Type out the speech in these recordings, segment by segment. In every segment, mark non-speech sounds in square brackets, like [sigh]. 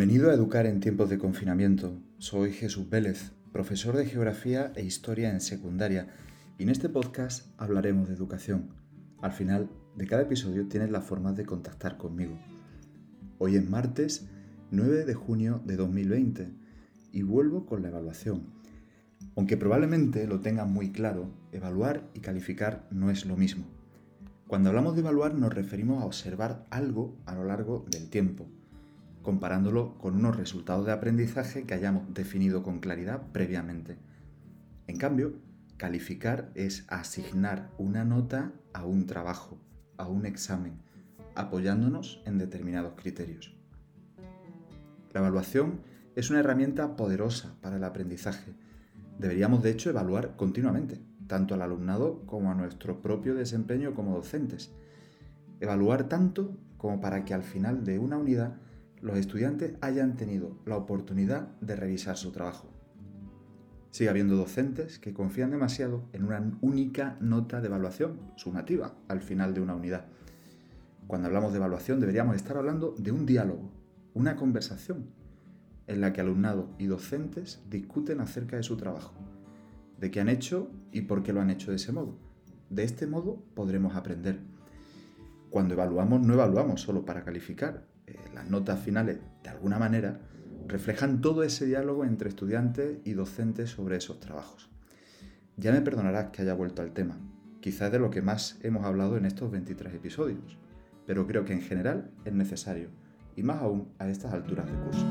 Bienvenido a Educar en tiempos de confinamiento. Soy Jesús Vélez, profesor de Geografía e Historia en secundaria, y en este podcast hablaremos de educación. Al final de cada episodio tienes la forma de contactar conmigo. Hoy es martes 9 de junio de 2020 y vuelvo con la evaluación. Aunque probablemente lo tengan muy claro, evaluar y calificar no es lo mismo. Cuando hablamos de evaluar nos referimos a observar algo a lo largo del tiempo comparándolo con unos resultados de aprendizaje que hayamos definido con claridad previamente. En cambio, calificar es asignar una nota a un trabajo, a un examen, apoyándonos en determinados criterios. La evaluación es una herramienta poderosa para el aprendizaje. Deberíamos de hecho evaluar continuamente, tanto al alumnado como a nuestro propio desempeño como docentes. Evaluar tanto como para que al final de una unidad los estudiantes hayan tenido la oportunidad de revisar su trabajo. Sigue habiendo docentes que confían demasiado en una única nota de evaluación sumativa al final de una unidad. Cuando hablamos de evaluación deberíamos estar hablando de un diálogo, una conversación, en la que alumnado y docentes discuten acerca de su trabajo, de qué han hecho y por qué lo han hecho de ese modo. De este modo podremos aprender. Cuando evaluamos no evaluamos solo para calificar, eh, las notas finales, de alguna manera, reflejan todo ese diálogo entre estudiantes y docentes sobre esos trabajos. Ya me perdonarás que haya vuelto al tema, quizás de lo que más hemos hablado en estos 23 episodios, pero creo que en general es necesario, y más aún a estas alturas de curso.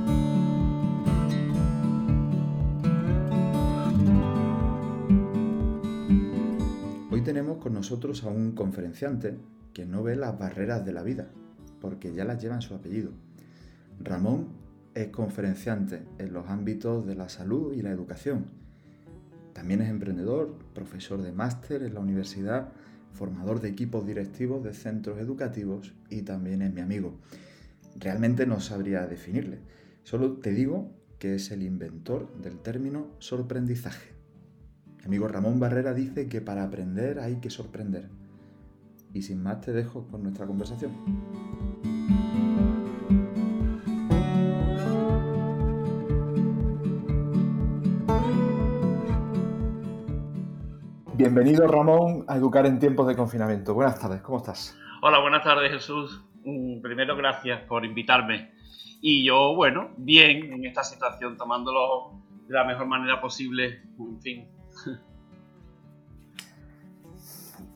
Hoy tenemos con nosotros a un conferenciante que no ve las barreras de la vida, porque ya las lleva en su apellido. Ramón es conferenciante en los ámbitos de la salud y la educación. También es emprendedor, profesor de máster en la universidad, formador de equipos directivos de centros educativos y también es mi amigo. Realmente no sabría definirle, solo te digo que es el inventor del término sorprendizaje. Mi amigo Ramón Barrera dice que para aprender hay que sorprender. Y sin más te dejo con nuestra conversación. Bienvenido Ramón a Educar en tiempos de confinamiento. Buenas tardes, ¿cómo estás? Hola, buenas tardes Jesús. Mm, primero gracias por invitarme. Y yo, bueno, bien en esta situación, tomándolo de la mejor manera posible, en fin.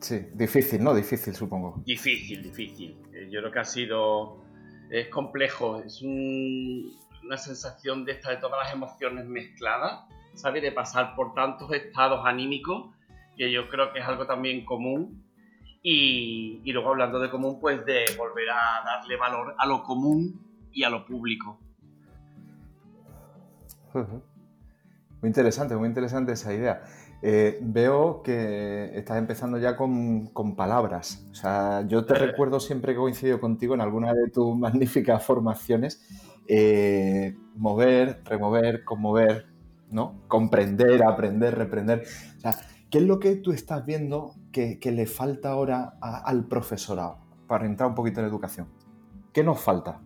Sí, difícil, ¿no? Difícil, supongo. Difícil, difícil. Eh, yo creo que ha sido... Es complejo, es una sensación de, esta, de todas las emociones mezcladas, ¿sabes? De pasar por tantos estados anímicos que yo creo que es algo también común. Y, luego hablando de común, pues de volver a darle valor a lo común y a lo público. Muy interesante, muy interesante esa idea. Eh, veo que estás empezando ya con, palabras. O sea, yo te recuerdo siempre que coincido contigo en alguna de tus [laughs] magníficas formaciones, eh, mover, remover, conmover, ¿no? Comprender, aprender, reprender. O sea, ¿Qué es lo que tú estás viendo que, le falta ahora al profesorado para entrar un poquito en la educación? ¿Qué nos falta?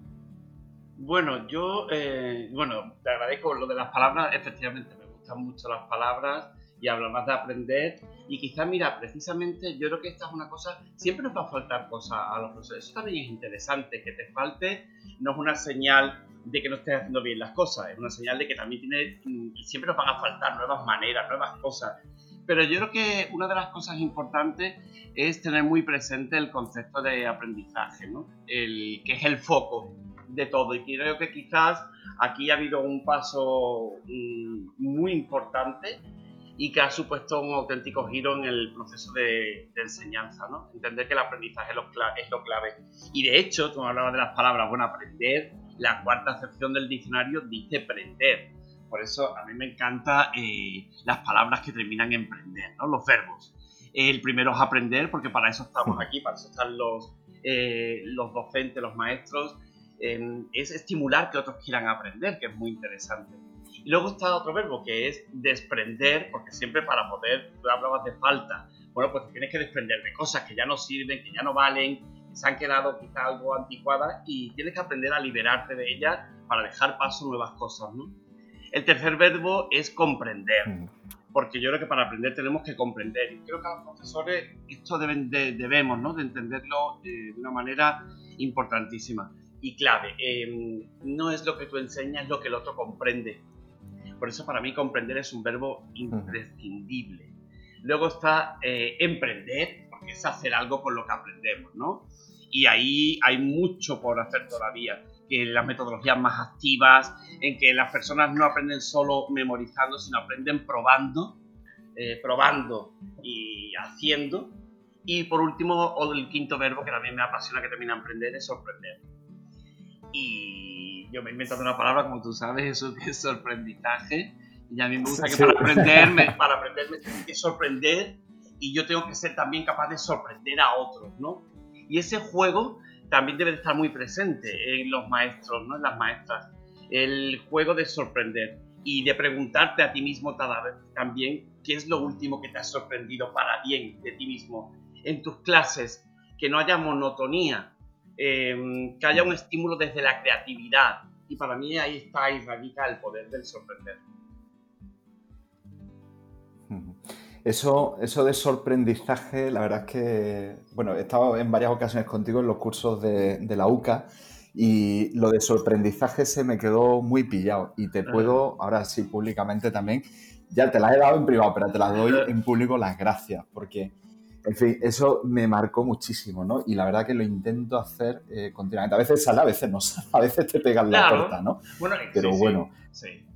Bueno, yo, eh, bueno, te agradezco lo de las palabras, efectivamente, me gustan mucho las palabras y hablar más de aprender. Y quizás, mira, precisamente yo creo que esta es una cosa, siempre nos va a faltar cosas a los profesores. Eso también es interesante, que te falte no es una señal de que no estés haciendo bien las cosas, es una señal de que también tiene, y siempre nos van a faltar nuevas maneras, nuevas cosas. Pero yo creo que una de las cosas importantes es tener muy presente el concepto de aprendizaje, ¿no? el, que es el foco de todo. Y creo que quizás aquí ha habido un paso mm, muy importante y que ha supuesto un auténtico giro en el proceso de, enseñanza, ¿no? Entender que el aprendizaje es lo, es lo, clave. Y de hecho, tú hablabas de las palabras, bueno, aprender, la cuarta acepción del diccionario dice aprender. Por eso a mí me encantan eh, las palabras que terminan en prender, ¿no? los verbos. El primero es aprender, porque para eso estamos aquí, para eso están los, eh, los docentes, los maestros. es estimular que otros quieran aprender, que es muy interesante. Y luego está otro verbo que es desprender, porque siempre para poder, tú hablabas de falta, bueno, pues tienes que desprender de cosas que ya no sirven, que ya no valen, que se han quedado quizá algo anticuadas y tienes que aprender a liberarte de ellas para dejar paso a nuevas cosas, ¿no? El tercer verbo es comprender, porque yo creo que para aprender tenemos que comprender. Y creo que a los profesores esto deben debemos ¿no? de entenderlo de una manera importantísima y clave. Em, no es lo que tú enseñas, es lo que el otro comprende. Por eso para mí comprender es un verbo imprescindible. Luego está eh, emprender, porque es hacer algo con lo que aprendemos, ¿no? Y ahí hay mucho por hacer todavía que las metodologías más activas, en que las personas no aprenden solo memorizando, sino aprenden probando, eh, probando y haciendo. Y por último, el quinto verbo que también me apasiona, que termina aprender, es sorprender. Y yo me he inventado una palabra, como tú sabes, eso que es sorprendizaje. Y a mí me gusta que para aprenderme, [laughs] para aprenderme tengo que sorprender y yo tengo que ser también capaz de sorprender a otros, ¿no? Y ese juego también debe estar muy presente en los maestros, ¿no? en las maestras. El juego de sorprender y de preguntarte a ti mismo cada vez también qué es lo último que te ha sorprendido para bien de ti mismo en tus clases, que no haya monotonía, em, que haya un estímulo desde la creatividad. Y para mí ahí está y radica el poder del sorprender. Eso, eso de sorprendizaje, la verdad es que, bueno, he estado en varias ocasiones contigo en los cursos de, la UCA y lo de sorprendizaje se me quedó muy pillado y te puedo, ahora sí, públicamente también, ya te la he dado en privado, pero te la doy en público las gracias, porque, en fin, eso me marcó muchísimo, ¿no? Y la verdad que lo intento hacer eh, continuamente. A veces sale, a veces no sale, a veces te pegan la puerta, ¿no? Bueno, pero bueno. sí.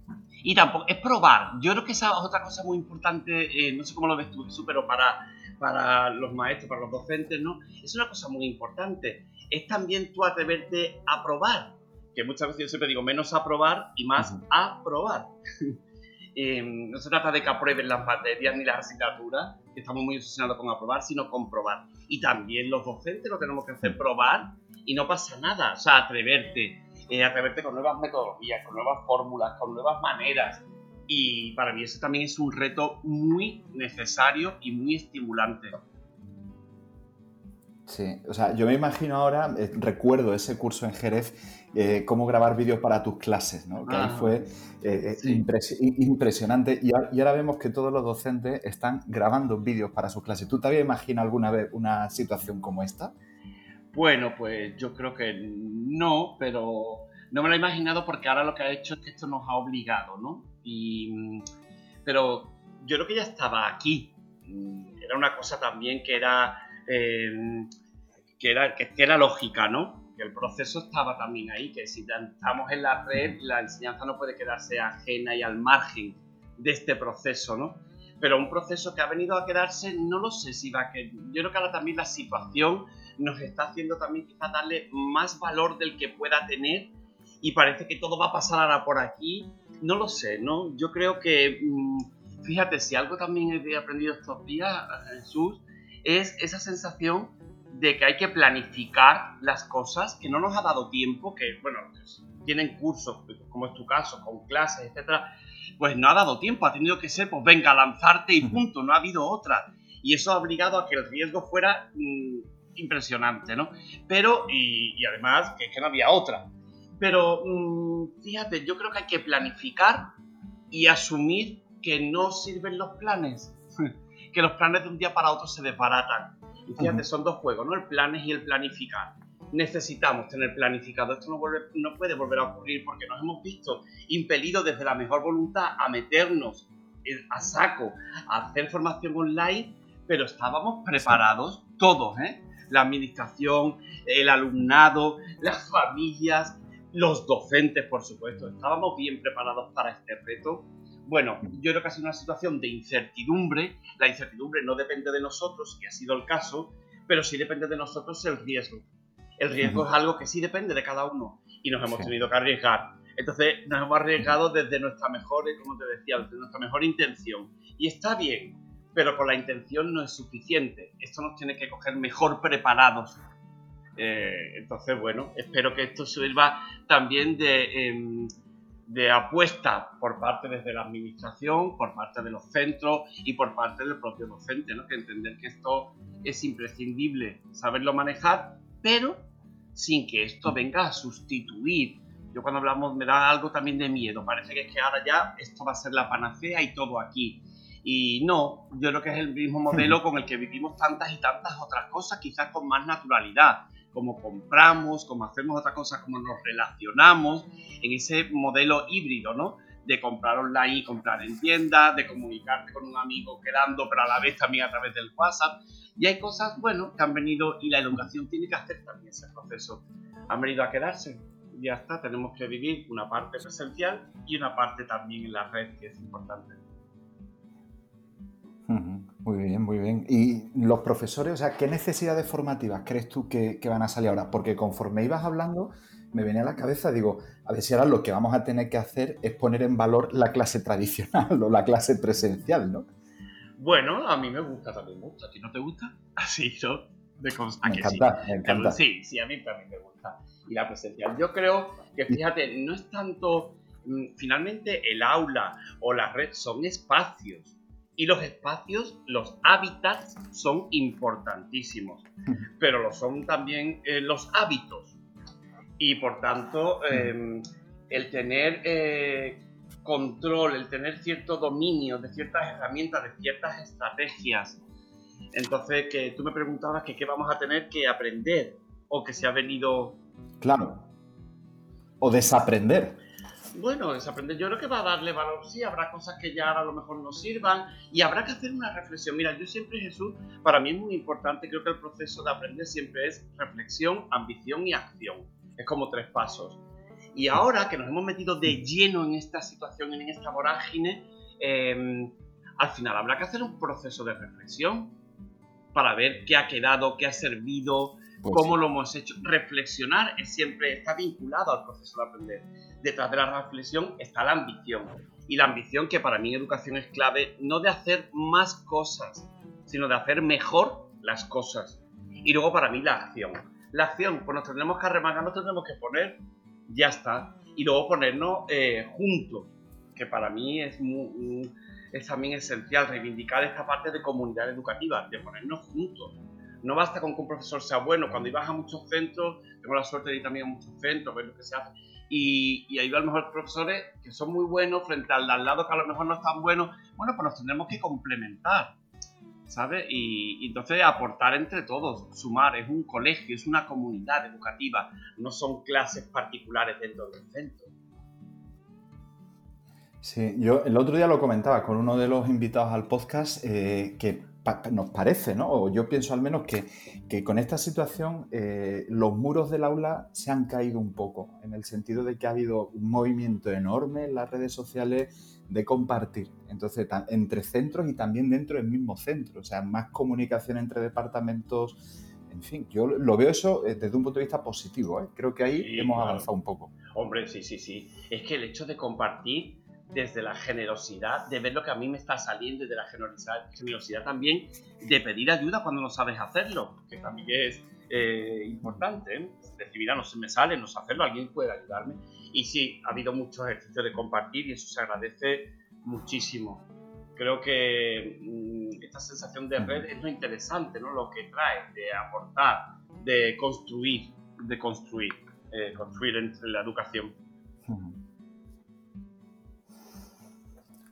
Y tampoco, es probar. Yo creo que esa es otra cosa muy importante, eh, no sé cómo lo ves tú, pero para, para los maestros, para los docentes, ¿no? Es una cosa muy importante. Es también tú atreverte a probar. Que muchas veces yo siempre digo menos a probar y más a probar. [laughs] Em, no se trata de que aprueben las materias ni las asignaturas, que estamos muy obsesionados con aprobar, sino con probar. Y también los docentes lo tenemos que hacer probar y no pasa nada. O sea, atreverte eh, atreverte con nuevas metodologías, con nuevas fórmulas, con nuevas maneras. Y para mí eso también es un reto muy necesario y muy estimulante. Sí, o sea, yo me imagino ahora, eh, recuerdo ese curso en Jerez, eh, cómo grabar vídeos para tus clases, ¿no? Que ahí ah, fue impresionante. Y ahora, vemos que todos los docentes están grabando vídeos para sus clases. ¿Tú te habías imaginado alguna vez una situación como esta? Bueno, pues yo creo que no, pero no me lo he imaginado porque ahora lo que ha hecho es que esto nos ha obligado, ¿no? Y, pero yo creo que ya estaba aquí. Era una cosa también que era, em, que era, que, era lógica, ¿no? Que el proceso estaba también ahí, que si estamos en la red, la enseñanza no puede quedarse ajena y al margen de este proceso, ¿no? Pero un proceso que ha venido a quedarse, no lo sé si va a que. Yo creo que ahora también la situación nos está haciendo también quizá darle más valor del que pueda tener y parece que todo va a pasar ahora por aquí. No lo sé, ¿no? Yo creo que, mm, fíjate, si algo también he aprendido estos días, Jesús, es esa sensación de que hay que planificar las cosas, que no nos ha dado tiempo, que, bueno, tienen cursos, como es tu caso, con clases, etcétera, pues no ha dado tiempo, ha tenido que ser, pues venga, lanzarte y punto, no ha habido otra. Y eso ha obligado a que el riesgo fuera mm, impresionante, ¿no? Pero, y, además, que, que, no había otra. Pero, mm, fíjate, yo creo que hay que planificar y asumir que no sirven los planes, que los planes de un día para otro se desbaratan. Y fíjate, son dos juegos, ¿no? El planes y el planificar. Necesitamos tener planificado. Esto no, vuelve, no puede volver a ocurrir porque nos hemos visto impelidos desde la mejor voluntad a meternos a saco, a hacer formación online, pero estábamos preparados todos, ¿eh? la administración, el alumnado, las familias, los docentes, por supuesto. ¿Estábamos bien preparados para este reto? Bueno, yo creo que ha sido una situación de incertidumbre. La incertidumbre no depende de nosotros, que ha sido el caso, pero sí depende de nosotros el riesgo. El riesgo es algo que sí depende de cada uno y nos hemos tenido que arriesgar. Entonces nos hemos arriesgado desde nuestra mejor, como te decía, desde nuestra mejor intención. Y está bien, pero con la intención no es suficiente. Esto nos tiene que coger mejor preparados. Eh, entonces, bueno, espero que esto sirva también de, em, de apuesta por parte desde la administración, por parte de los centros y por parte del propio docente, ¿no? que entender que esto es imprescindible saberlo manejar, pero sin que esto venga a sustituir Yo cuando hablamos me da algo también de miedo. Parece que es que ahora ya esto va a ser la panacea y todo aquí. Y no, yo creo que es el mismo modelo [laughs] con el que vivimos tantas y tantas otras cosas, quizás con más naturalidad. Como compramos, como hacemos otras cosas, como nos relacionamos en ese modelo híbrido, ¿no? De comprar online y comprar en tiendas, de comunicarte con un amigo quedando, pero a la vez también a través del WhatsApp. Y hay cosas, bueno, que han venido y la educación tiene que hacer también ese proceso. Han venido a quedarse ya está, tenemos que vivir una parte presencial y una parte también en la red, que es importante. Muy bien, muy bien. ¿Y los profesores, o sea, qué necesidades formativas crees tú que, van a salir ahora? Porque conforme ibas hablando, me venía a la cabeza, digo, a ver si ahora lo que vamos a tener que hacer es poner en valor la clase tradicional [laughs] o la clase presencial, ¿no? Bueno, a mí me gusta también mucho. ¿A ti no te gusta? [laughs] Así, ¿no? De me encanta, me encanta. Sí, sí, a mí también me gusta. Y la presencial. Yo creo que, fíjate, no es tanto. Mm, finalmente, el aula o la red son espacios y los espacios, los hábitats son importantísimos, [laughs] pero lo son también eh, los hábitos. Y por tanto, em, el tener eh, control, el tener cierto dominio de ciertas herramientas, de ciertas estrategias. Entonces, que tú me preguntabas que qué vamos a tener que aprender o que se ha venido... Claro. O desaprender. Bueno, desaprender yo creo que va a darle valor, sí, habrá cosas que ya a lo mejor no sirvan y habrá que hacer una reflexión. Mira, yo siempre, Jesús, para mí es muy importante, creo que el proceso de aprender siempre es reflexión, ambición y acción. Es como tres pasos. Y ahora que nos hemos metido de lleno en esta situación, en esta vorágine, em, al final habrá que hacer un proceso de reflexión para ver qué ha quedado, qué ha servido, pues cómo lo hemos hecho. Reflexionar es siempre está vinculado al proceso de aprender. Detrás de la reflexión está la ambición. Y la ambición que para mí en educación es clave, no de hacer más cosas, sino de hacer mejor las cosas. Y luego para mí la acción. La acción, pues nos tendremos que arremagar, nos tendremos que poner, ya está. Y luego ponernos eh, juntos, que para mí es, es también esencial reivindicar esta parte de comunidad educativa, de ponernos juntos no basta con que un profesor sea bueno. Cuando ibas a muchos centros, tengo la suerte de ir también a muchos centros, ver lo que se hace. Y, y ahí a lo mejor profesores que son muy buenos frente al de al lado que a lo mejor no están buenos. Bueno, pues nos tendremos que complementar, ¿sabes? Y, y, entonces aportar entre todos, sumar. Es un colegio, es una comunidad educativa, no son clases particulares dentro del centro. Sí, yo el otro día lo comentaba con uno de los invitados al podcast eh, que nos parece, ¿no? O yo pienso al menos que, con esta situación eh, los muros del aula se han caído un poco, en el sentido de que ha habido un movimiento enorme en las redes sociales de compartir, entonces, entre centros y también dentro del mismo centro, o sea, más comunicación entre departamentos, en fin, yo lo veo eso eh, desde un punto de vista positivo, ¿eh? creo que ahí hemos avanzado un poco. Hombre, sí, sí, sí, es que el hecho de compartir desde la generosidad, de ver lo que a mí me está saliendo y de la generosidad, también de pedir ayuda cuando no sabes hacerlo, que también es eh, importante. ¿eh? Decir, mira, no se me sale, no sé hacerlo, alguien puede ayudarme. Y sí, ha habido muchos ejercicios de compartir y eso se agradece muchísimo. Creo que mm, esta sensación de red es lo interesante, ¿no? Lo que trae, de aportar, de construir, de construir, eh, construir entre la educación.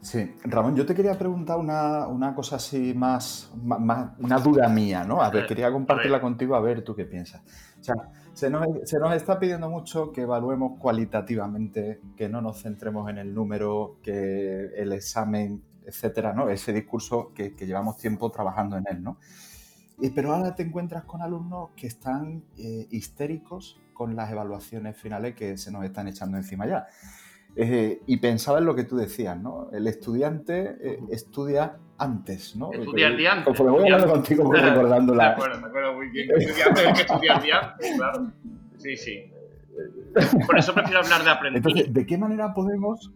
Sí, Ramón, yo te quería preguntar una, cosa así más, más, una duda mía, ¿no? A ver, quería compartirla contigo a ver tú qué piensas. O sea, se nos, se nos, está pidiendo mucho que evaluemos cualitativamente, que no nos centremos en el número, que el examen, etcétera, ¿no? Ese discurso que, llevamos tiempo trabajando en él, ¿no? Y, pero ahora te encuentras con alumnos que están eh, histéricos con las evaluaciones finales que se nos están echando encima ya. Eh, y pensaba en lo que tú decías, ¿no? El estudiante eh, estudia antes, ¿no? Estudia el día antes. Conforme voy hablando contigo, voy recordando la... De acuerdo, me acuerdo muy bien. Estudiante que estudia el día antes, claro. Sí, sí. Por eso prefiero hablar de aprender. Entonces, ¿de qué manera podemos...?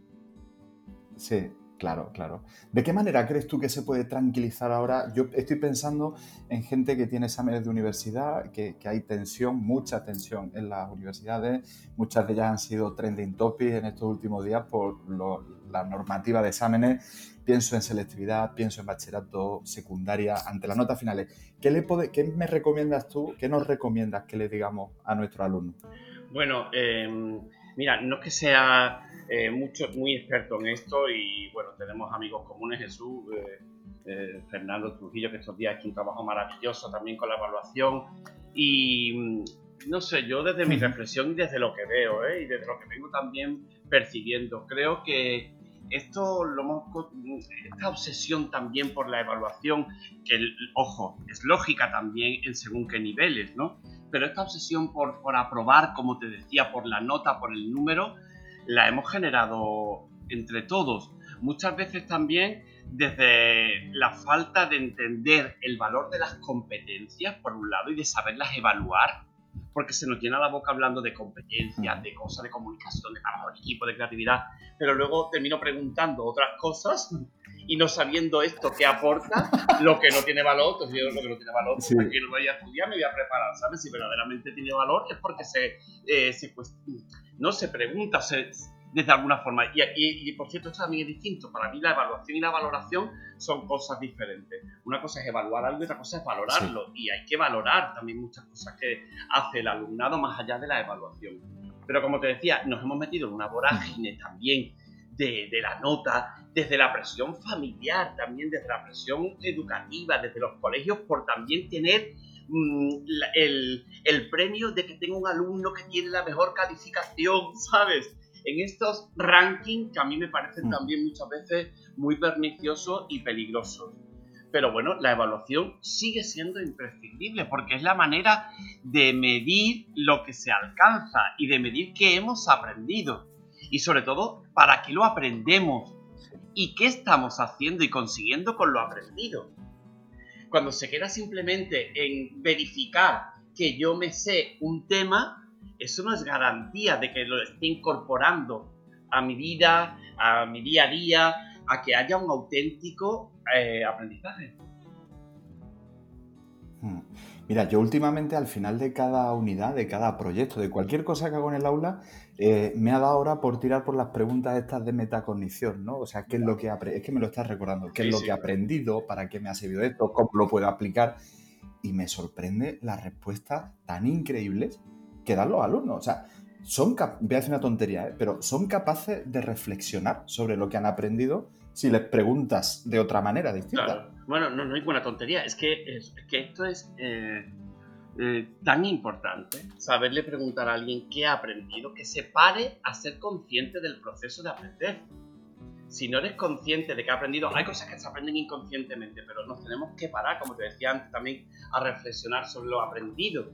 Sí. Claro, claro. ¿De qué manera crees tú que se puede tranquilizar ahora? Yo estoy pensando en gente que tiene exámenes de universidad, que, hay tensión, mucha tensión en las universidades. Muchas de ellas han sido trending topics en estos últimos días por la normativa de exámenes. Pienso en selectividad, pienso en bachillerato, secundaria, ante las notas finales. ¿Qué, le ¿Qué me recomiendas tú, qué nos recomiendas que le digamos a nuestros alumnos? Bueno, eh Mira, no es que sea eh, mucho, muy experto en esto y bueno, tenemos amigos comunes, Jesús, eh, eh, Fernando Trujillo, que estos días ha hecho un trabajo maravilloso también con la evaluación y mm, no sé, yo desde mi reflexión y desde lo que veo y desde lo que vengo también percibiendo, creo que esto lo hemos, esta obsesión también por la evaluación, que ojo, es lógica también en según qué niveles, ¿no? Pero esta obsesión por, por aprobar, como te decía, por la nota, por el número, la hemos generado entre todos. Muchas veces también desde la falta de entender el valor de las competencias, por un lado, y de saberlas evaluar, porque se nos llena la boca hablando de competencias, de cosas de comunicación, de trabajo de equipo, de creatividad, pero luego termino preguntando otras cosas y no sabiendo esto que aporta, lo que no tiene valor, entonces yo lo que no tiene valor, pues aquí lo voy a estudiar, me voy a preparar, ¿sabes? Si verdaderamente tiene valor es porque se, eh, se pues, no se pregunta, se, desde alguna forma. Y, por cierto, esto también es distinto. Para mí la evaluación y la valoración son cosas diferentes. Una cosa es evaluar algo y otra cosa es valorarlo. Y hay que valorar también muchas cosas que hace el alumnado más allá de la evaluación. Pero como te decía, nos hemos metido en una vorágine también de, la nota, desde la presión familiar, también desde la presión educativa, desde los colegios, por también tener mm, el, el, premio de que tengo un alumno que tiene la mejor calificación, [laughs] ¿sabes? en estos rankings que a mí me parecen mm. también muchas veces muy perniciosos y peligrosos. Pero bueno, la evaluación sigue siendo imprescindible porque es la manera de medir lo que se alcanza y de medir qué hemos aprendido. Y sobre todo, para qué lo aprendemos y qué estamos haciendo y consiguiendo con lo aprendido. Cuando se queda simplemente en verificar que yo me sé un tema, eso no es garantía de que lo esté incorporando a mi vida, a mi día a día, a que haya un auténtico eh, aprendizaje. Mira, yo últimamente al final de cada unidad, de cada proyecto, de cualquier cosa que hago en el aula, eh, me ha dado ahora por tirar por las preguntas estas de metacognición, ¿no? O sea, ¿qué es lo que es que me lo estás recordando? ¿Qué es lo que he aprendido? ¿Para qué me ha servido esto? ¿Cómo lo puedo aplicar? Y me sorprende las respuestas tan increíbles que dan los alumnos. O sea, son, voy a decir una tontería, ¿eh? pero son capaces de reflexionar sobre lo que han aprendido si les preguntas de otra manera distinta. Bueno, no, hay buena tontería, es que, es, que esto es eh, eh, tan importante, saberle preguntar a alguien qué ha aprendido, que se pare a ser consciente del proceso de aprender. Si no eres consciente de que ha aprendido, hay cosas que se aprenden inconscientemente, pero nos tenemos que parar, como te decía antes también, a reflexionar sobre lo aprendido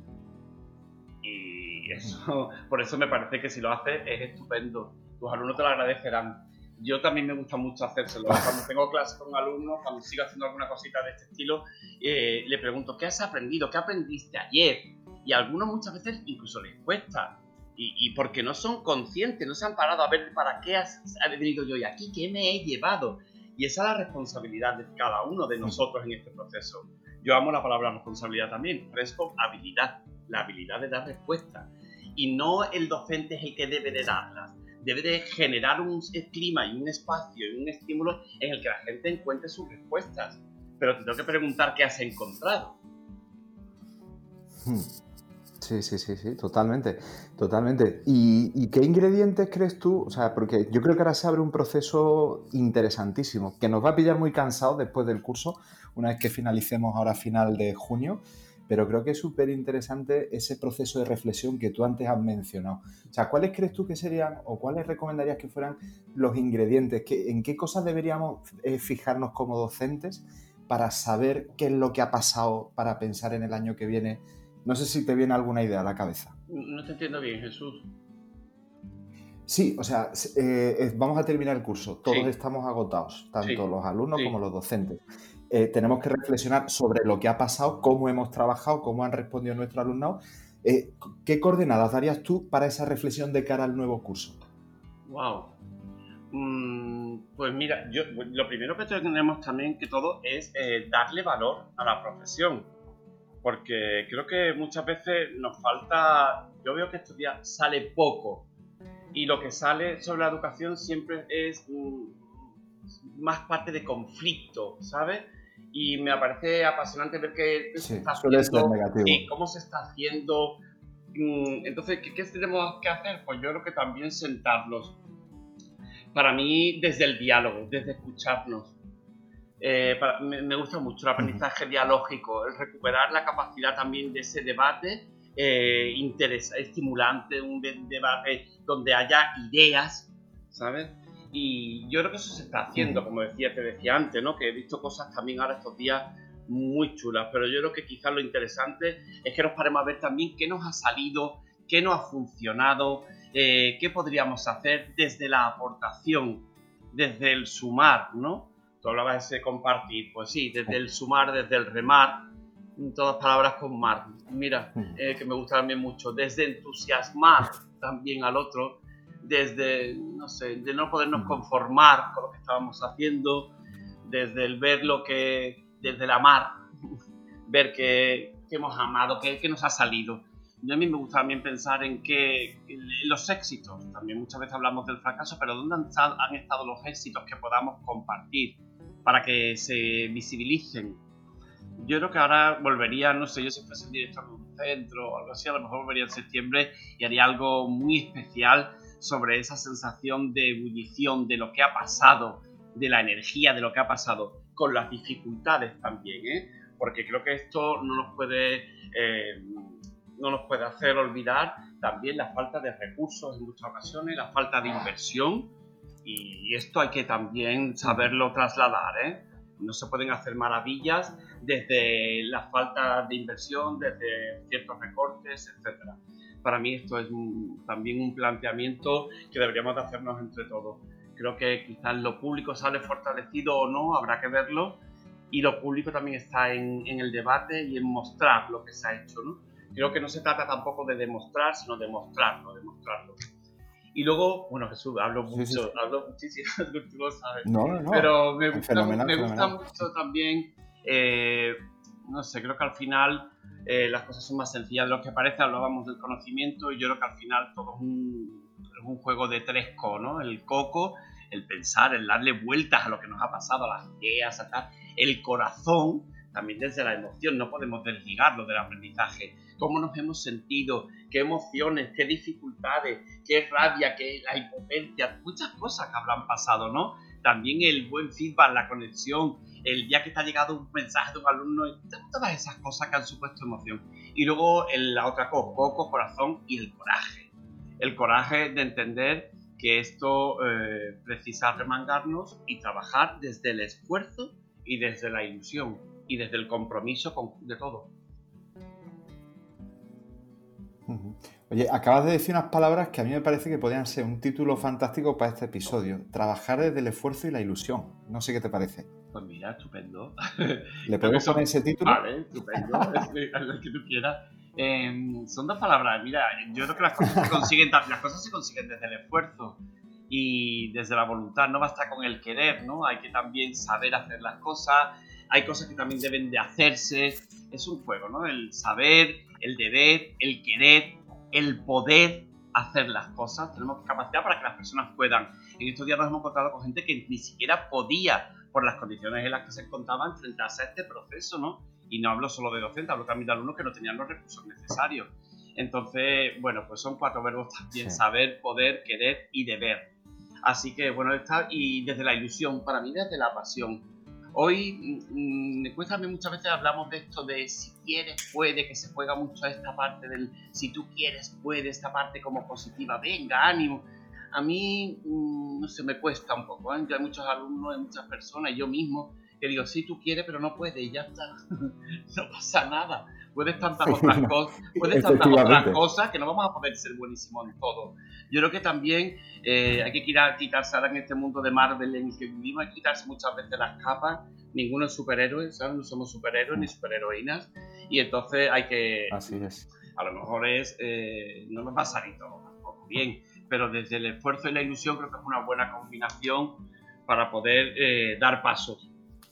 y eso, [laughs] por eso me parece que si lo haces es estupendo. Tus alumnos te lo agradecerán. Yo también me gusta mucho hacérselo. [laughs] Cuando tengo clases con alumnos, cuando sigo haciendo alguna cosita de este estilo, eh, le pregunto, ¿qué has aprendido? ¿Qué aprendiste ayer? Y a algunos muchas veces incluso les cuesta. Y, porque no son conscientes, no se han parado a ver para qué has, venido yo y aquí, qué me he llevado. Y esa es la responsabilidad de cada uno de nosotros en este proceso. Yo amo la palabra responsabilidad también, responsabilidad la habilidad de dar respuesta. Y no el docente es el que debe de darlas. Debe de generar un clima y un espacio y un estímulo en el que la gente encuentre sus respuestas. Pero te tengo que preguntar qué has encontrado. Hmm. Sí, sí, sí, sí, totalmente, totalmente. ¿Y, qué ingredientes crees tú? O sea, porque yo creo que ahora se abre un proceso interesantísimo, que nos va a pillar muy cansados después del curso, una vez que finalicemos ahora final de junio, pero creo que es súper interesante ese proceso de reflexión que tú antes has mencionado. O sea, ¿cuáles crees tú que serían o cuáles recomendarías que fueran los ingredientes? ¿En qué cosas deberíamos eh, fijarnos como docentes para saber qué es lo que ha pasado para pensar en el año que viene? No sé si te viene alguna idea a la cabeza. No te entiendo bien, Jesús. Sí, o sea, eh, vamos a terminar el curso. Todos estamos agotados, tanto los alumnos como los docentes. Eh, tenemos que reflexionar sobre lo que ha pasado, cómo hemos trabajado, cómo han respondido nuestros alumnos. Eh, ¿Qué coordenadas darías tú para esa reflexión de cara al nuevo curso? Wow. Mm, pues mira, yo, lo primero que tenemos también que todo es eh, darle valor a la profesión. Porque creo que muchas veces nos falta. Yo veo que estos días sale poco. Y lo que sale sobre la educación siempre es mm, más parte de conflicto, ¿sabes? Y me parece apasionante ver que se está haciendo, cómo se está haciendo mm, entonces, ¿qué, ¿qué, tenemos que hacer? Pues yo creo que también sentarnos. Para mí, desde el diálogo, desde escucharnos. Eh, me, gusta mucho el aprendizaje dialógico, el recuperar la capacidad también de ese debate eh, estimulante, un debate donde haya ideas, ¿sabes? Y yo creo que eso se está haciendo, como decía, te decía antes, ¿no? Que he visto cosas también ahora estos días muy chulas, pero yo creo que quizás lo interesante es que nos paremos a ver también qué nos ha salido, qué nos ha funcionado, eh, qué podríamos hacer desde la aportación, desde el sumar, ¿no? Tú hablabas de ese compartir, pues sí, desde el sumar, desde el remar, todas palabras con mar. Mira, eh, que me gusta también mucho, desde entusiasmar también al otro, desde, no sé, de no podernos conformar con lo que estábamos haciendo, desde el ver lo que, desde el amar, [laughs] ver que, hemos amado, que, que, nos ha salido. Y a mí me gusta también pensar en que los éxitos, también muchas veces hablamos del fracaso, pero ¿dónde han, han estado los éxitos que podamos compartir para que se visibilicen? Yo creo que ahora volvería, no sé, yo si fuese el director de un centro o algo así, a lo mejor volvería en septiembre y haría algo muy especial sobre esa sensación de ebullición, de lo que ha pasado, de la energía, de lo que ha pasado, con las dificultades también, ¿eh? porque creo que esto no nos puede, eh, no nos puede hacer olvidar también la falta de recursos en muchas ocasiones, la falta de inversión, y esto hay que también saberlo trasladar. ¿eh? No se pueden hacer maravillas desde la falta de inversión, desde ciertos recortes, etcétera para mí esto es también un planteamiento que deberíamos de hacernos entre todos. Creo que quizás lo público sale fortalecido o no, habrá que verlo, y lo público también está en, el debate y en mostrar lo que se ha hecho. ¿no? Creo que no se trata tampoco de demostrar, sino de mostrarlo, demostrarlo. Y luego, bueno, Jesús, hablo mucho, hablo muchísimo, [laughs] tú lo sabes. No, no, no. Pero me gusta, me gusta mucho también, eh, no sé, creo que al final eh, las cosas son más sencillas de lo que parece, hablábamos del conocimiento y yo creo que al final todo es un, un juego de tres co, ¿no? El coco, el pensar, el darle vueltas a lo que nos ha pasado, a las ideas, a el corazón, también desde la emoción, no podemos desligarlo del aprendizaje. Cómo nos hemos sentido, qué emociones, qué dificultades, qué rabia, qué la impotencia, muchas cosas que habrán pasado, ¿no? También el buen feedback, la conexión, el día que te ha llegado un mensaje de un alumno, todas esas cosas que han supuesto emoción. Y luego la otra cosa, coco, corazón y el coraje. El coraje de entender que esto eh, precisa remangarnos y trabajar desde el esfuerzo y desde la ilusión y desde el compromiso con, de todo. Oye, acabas de decir unas palabras que a mí me parece que podrían ser un título fantástico para este episodio. Trabajar desde el esfuerzo y la ilusión. No sé qué te parece. Pues mira, estupendo. ¿Le [laughs] podemos poner ese título? Vale, estupendo. [laughs] lo que tú quieras. Em, son dos palabras. Mira, yo creo que las cosas se consiguen, las cosas se consiguen desde el esfuerzo y desde la voluntad. No basta con el querer, ¿no? Hay que también saber hacer las cosas. Hay cosas que también deben de hacerse. Es un juego, ¿no? El saber, el deber, el querer, el poder hacer las cosas. Tenemos capacidad para que las personas puedan. En estos días nos hemos encontrado con gente que ni siquiera podía por las condiciones en las que se encontraban enfrentarse a este proceso, ¿no? Y no hablo solo de docentes, hablo también de alumnos que no tenían los recursos necesarios. Entonces, bueno, pues son cuatro verbos también, saber, poder, querer y deber. Así que, bueno, está, y desde la ilusión, para mí desde la pasión. Hoy me cuesta a mí muchas veces hablamos de esto de si quieres, puede, que se juega mucho a esta parte del si tú quieres, puede, esta parte como positiva, venga, ánimo a mí, mm, no sé, me cuesta un poco. ¿eh? Yo hay muchos alumnos, hay muchas personas, yo mismo, que digo, sí, tú quieres, pero no puedes, y ya está. [laughs] no pasa nada. Puedes tantas otras cosas, puedes tantas otras cosas que no vamos a poder ser buenísimos en todo. Yo creo que también eh, hay que quitarse ahora en este mundo de Marvel en el que vivimos, hay que quitarse muchas veces las capas. Ninguno es superhéroe, ¿sabes? No somos superhéroes ni superheroínas. Y entonces hay que. Así es. A lo mejor es. Eh, no nos va a salir todo tampoco bien pero desde el esfuerzo y la ilusión creo que es una buena combinación para poder eh, dar pasos,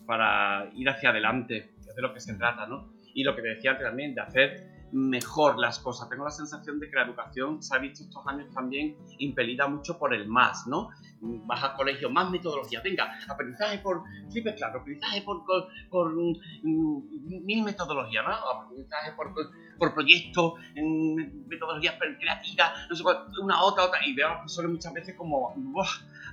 para ir hacia adelante, que es de lo que se trata, ¿no? Y lo que te decía antes también, de hacer mejor las cosas. Tengo la sensación de que la educación se ha visto estos años también impelida mucho por el más, ¿no? vas al colegio, más metodología. Venga, aprendizaje por flipe claro, aprendizaje por, por, mm, mil metodologías, ¿no? Aprendizaje por, por proyectos, metodologías creativas, no sé cuál, una otra, otra. Y veo a los profesores muchas veces como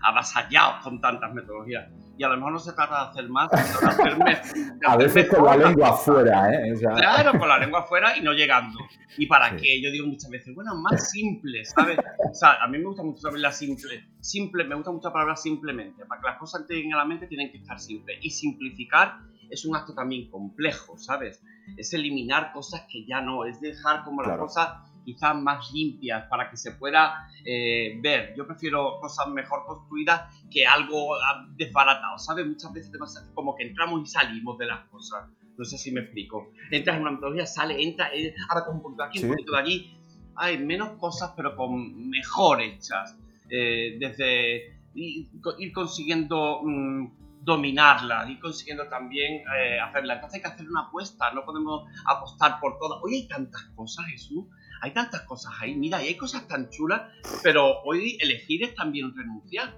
avasallados con tantas metodologías y a lo mejor no se trata de hacer más, sino de [laughs] a veces con la lengua afuera, ¿eh? Claro, con la lengua afuera y no llegando. ¿Y para qué? Yo digo muchas veces, bueno, más simple, ¿sabes? O sea, a mí me gusta mucho saber la simple. Simple, me gusta mucho la palabra simplemente. Para que las cosas lleguen a la mente tienen que estar simples. Y simplificar es un acto también complejo, ¿sabes? Es eliminar cosas que ya no, es dejar como las cosas quizás más limpias para que se pueda eh, ver. Yo prefiero cosas mejor construidas que algo ah, desbaratado, ¿sabes? Muchas veces como que entramos y salimos de las cosas. No sé si me explico. Entras en una metodología, sale, entra, eh, ahora con un poquito de aquí, un poquito de allí. Hay menos cosas, pero con mejor hechas. Eh, desde ir, consiguiendo mm, dominarla, ir consiguiendo también hacerla. Entonces hay que hacer una apuesta, no podemos apostar por todas. Hoy hay tantas cosas, Jesús, hay tantas cosas ahí, mira, y hay cosas tan chulas, pero hoy elegir es también renunciar.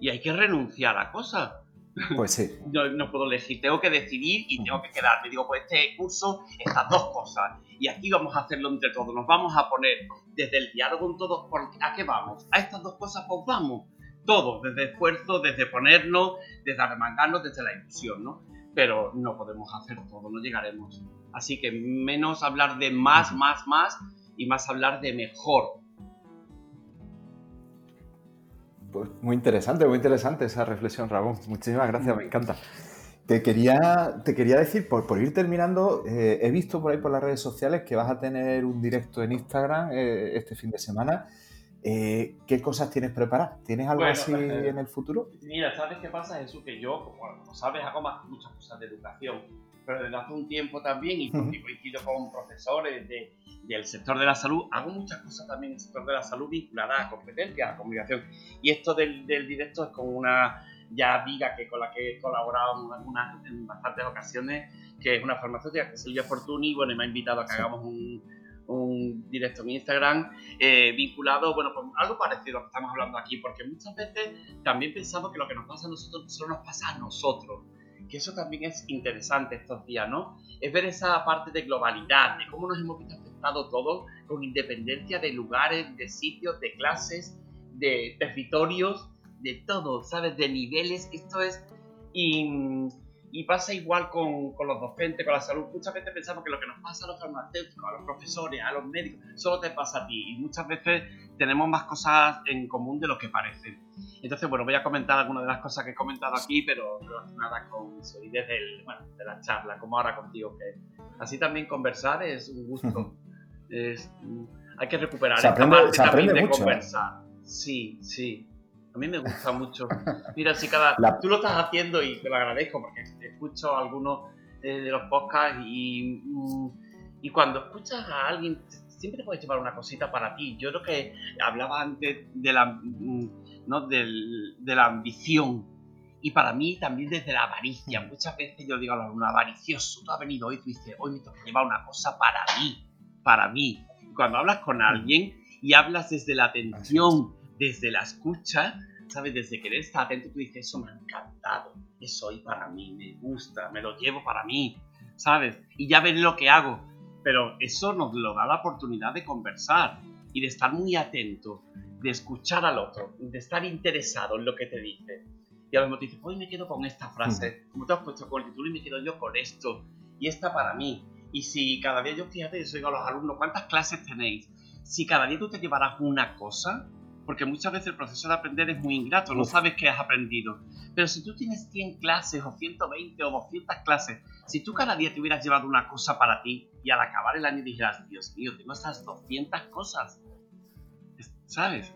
Y hay que renunciar a cosas. Pues sí. [laughs] No, no puedo elegir, tengo que decidir y tengo que quedarme. Digo, pues este curso, estas dos cosas. Y aquí vamos a hacerlo entre todos. Nos vamos a poner desde el diálogo en todos. ¿A qué vamos? A estas dos cosas, pues vamos. Todos, desde esfuerzo, desde ponernos, desde arremangarnos, desde la ilusión, ¿no? Pero no podemos hacer todo, no llegaremos. Así que menos hablar de más, más, más y más hablar de mejor. Pues muy interesante, muy interesante esa reflexión, Ramón. Muchísimas gracias, me encanta. Te quería, te quería decir, por, por ir terminando, eh, he visto por ahí por las redes sociales que vas a tener un directo en Instagram eh, este fin de semana. Eh, ¿Qué cosas tienes preparadas? ¿Tienes algo así en el futuro? Mira, ¿sabes qué pasa, Jesús? Que yo, como, sabes, hago más, muchas cosas de educación pero desde hace un tiempo también, y coincido con profesores de, del sector de la salud, hago muchas cosas también en el sector de la salud vinculadas a competencias, a comunicación. Y esto del, del directo es con una ya diga que con la que he colaborado en, algunas, en bastantes ocasiones, que es una farmacéutica, que es Silvia Fortuny, bueno, y me ha invitado a que hagamos un, un directo en Instagram eh, vinculado, bueno, pues algo parecido a lo que estamos hablando aquí, porque muchas veces también pensamos que lo que nos pasa a nosotros solo nos pasa a nosotros que eso también es interesante estos días, ¿no? Es ver esa parte de globalidad, de cómo nos hemos visto afectados todos con independencia de lugares, de sitios, de clases, de territorios, de todo, ¿sabes? De niveles. Esto es... y pasa igual con, con, los docentes, con la salud. Muchas veces pensamos que lo que nos pasa a los farmacéuticos, a los profesores, a los médicos, solo te pasa a ti. Y muchas veces tenemos más cosas en común de lo que parecen. Entonces, bueno, voy a comentar algunas de las cosas que he comentado aquí, pero relacionadas con eso y desde el, bueno, de la charla, como ahora contigo, que así también conversar es un gusto. [laughs] es, hay que recuperar se aprende, esta parte también de mucho, ¿eh? conversar. Sí, sí. A mí me gusta mucho. [laughs] Mira, si cada. Tú lo estás haciendo y te lo agradezco porque escucho algunos de los podcasts y, mm, y cuando escuchas a alguien siempre te puedes llevar una cosita para ti. Yo creo que hablaba antes de la, mm, ¿no? Del, de la ambición. Y para mí también desde la avaricia. Muchas veces yo digo a un avaricioso, tú has venido hoy, tú dices, hoy me toca llevar una cosa para mí, para mí. cuando hablas con alguien y hablas desde la atención, desde la escucha, ¿sabes? Desde querer estar atento, tú dices, eso me ha encantado, eso hoy para mí, me gusta, me lo llevo para mí, ¿sabes? Y ya veré lo que hago pero eso nos lo da la oportunidad de conversar y de estar muy atento, de escuchar al otro, de estar interesado en lo que te dice. Y a lo mejor te dices, hoy me quedo con esta frase, como te has puesto con el título y me quedo yo con esto, y esta para mí. Y si cada día yo, fíjate, yo digo a los alumnos, ¿cuántas clases tenéis? Si cada día tú te llevarás una cosa, porque muchas veces el proceso de aprender es muy ingrato, no sabes qué has aprendido. Pero si tú tienes 100 clases o 120 o 200 clases, si tú cada día te hubieras llevado una cosa para ti y al acabar el año dijeras, Dios mío, tengo estas 200 cosas, ¿sabes?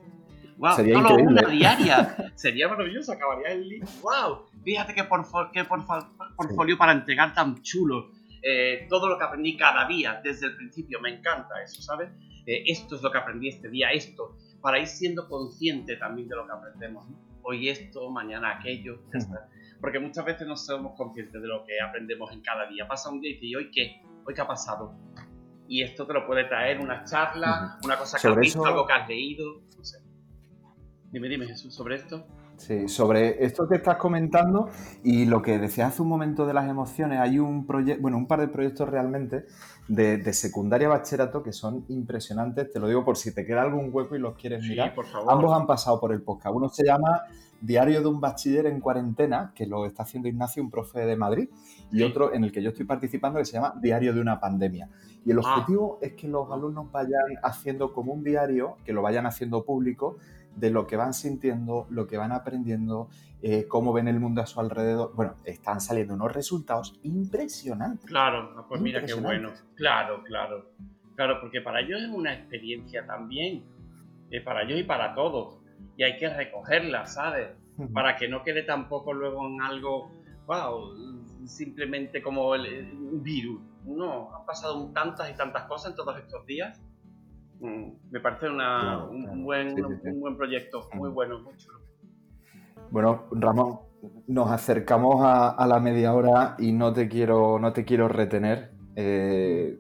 Wow, Sería solo una diaria. [laughs] Sería maravilloso, acabaría el libro. ¡Wow! Fíjate qué, portfolio para entregar tan chulo. Eh, todo lo que aprendí cada día desde el principio, me encanta eso, ¿sabes? Eh, esto es lo que aprendí este día, esto, para ir siendo consciente también de lo que aprendemos. Hoy esto, mañana aquello, porque muchas veces no somos conscientes de lo que aprendemos en cada día. Pasa un día y dices, ¿y hoy qué? ¿Hoy qué ha pasado? Y esto te lo puede traer una charla, una cosa que has visto, algo que has leído, no sé. Dime, dime, Jesús, sobre esto. Sí, sobre esto que estás comentando y lo que decías hace un momento de las emociones, hay un proyecto, bueno, un par de proyectos realmente de, secundaria bachillerato que son impresionantes. Te lo digo por si te queda algún hueco y los quieres mirar. Por favor. Ambos han pasado por el podcast. Uno se llama Diario de un bachiller en cuarentena, que lo está haciendo Ignacio, un profe de Madrid, y otro en el que yo estoy participando que se llama Diario de una pandemia. Y el ah. objetivo es que los alumnos vayan haciendo como un diario, que lo vayan haciendo público de lo que van sintiendo, lo que van aprendiendo, eh, cómo ven el mundo a su alrededor. Bueno, están saliendo unos resultados impresionantes. Claro, pues mira qué bueno. Claro, claro. Claro, porque para ellos es una experiencia también. Eh, para ellos y para todos. Y hay que recogerla, ¿sabes? Para que no quede tampoco luego en algo, wow, simplemente como el, un virus. No, han pasado tantas y tantas cosas en todos estos días me parece un, buen, un buen proyecto, muy bueno, muy chulo. Bueno, Ramón, nos acercamos a, la media hora y no te quiero, no te quiero retener. Eh,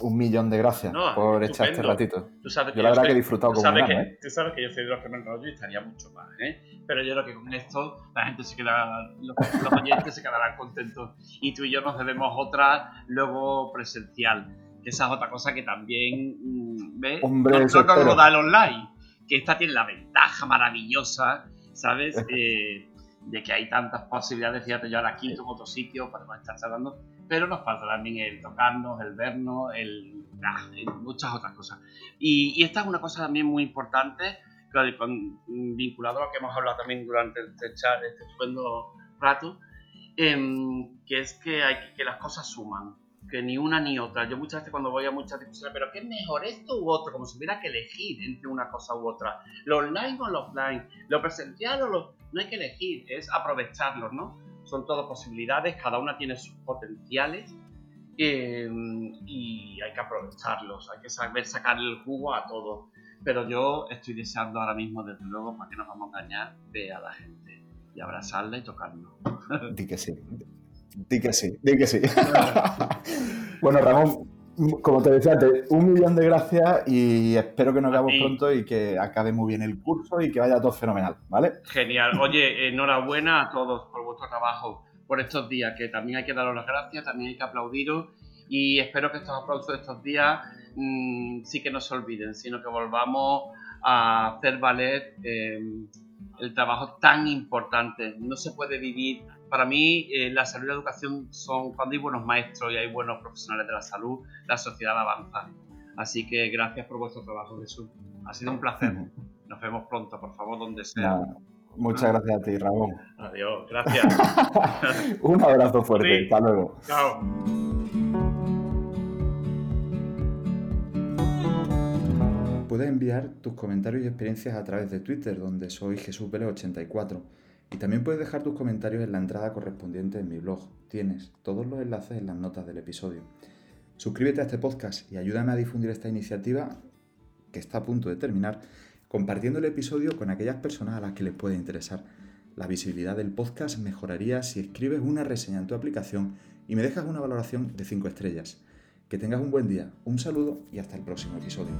un millón de gracias por echar este ratito. yo la verdad que he disfrutado sabes, que, tú sabes que yo soy de los que me enrollo y estaría mucho más, ¿eh? Pero yo creo que con esto la gente se queda, los, los oyentes se quedarán contentos. Y tú y yo nos debemos otra luego presencial esa es otra cosa que también, mm, ¿ves? Hombre, no, no da el online. Que esta tiene la ventaja maravillosa, ¿sabes? [laughs] Eh, de que hay tantas posibilidades, fíjate, yo ahora aquí en otro sitio, podemos estar charlando, pero nos falta también el tocarnos, el vernos, el, ah, muchas otras cosas. Y, esta es una cosa también muy importante, vinculado a lo que hemos hablado también durante este chat, este estupendo rato, em, que es que, hay, que las cosas suman que ni una ni otra. Yo muchas veces cuando voy a muchas discusiones, pero ¿qué es mejor esto u otro? Como si hubiera que elegir entre una cosa u otra. Lo online o lo offline, lo presencial o lo... No hay que elegir, es aprovecharlos, ¿no? Son todas posibilidades, cada una tiene sus potenciales eh, y hay que aprovecharlos, hay que saber sacar el jugo a todo. Pero yo estoy deseando ahora mismo, desde luego, para que nos vamos a engañar, ver a la gente y abrazarla y tocarnos. Di que sí. Di que sí, di que sí. [laughs] bueno, Ramón, como te decía antes, un millón de gracias y espero que nos veamos pronto y que acabe muy bien el curso y que vaya todo fenomenal, ¿vale? Genial. Oye, enhorabuena a todos por vuestro trabajo, por estos días, que también hay que daros las gracias, también hay que aplaudiros y espero que estos aplausos de estos días mm, sí que no se olviden, sino que volvamos a hacer valer eh, el trabajo tan importante. No se puede vivir para mí eh, la salud y la educación son cuando hay buenos maestros y hay buenos profesionales de la salud, la sociedad avanza. Así que gracias por vuestro trabajo, Jesús. Ha sido un placer. Nos vemos pronto, por favor, donde sea. muchas gracias a ti, Ramón. Adiós, gracias. [laughs] un abrazo fuerte. Hasta luego. Chao. Puedes enviar tus comentarios y experiencias a través de Twitter, donde soy Jesús 84 y también puedes dejar tus comentarios en la entrada correspondiente en mi blog. Tienes todos los enlaces en las notas del episodio. Suscríbete a este podcast y ayúdame a difundir esta iniciativa que está a punto de terminar, compartiendo el episodio con aquellas personas a las que les puede interesar. La visibilidad del podcast mejoraría si escribes una reseña en tu aplicación y me dejas una valoración de 5 estrellas. Que tengas un buen día, un saludo y hasta el próximo episodio.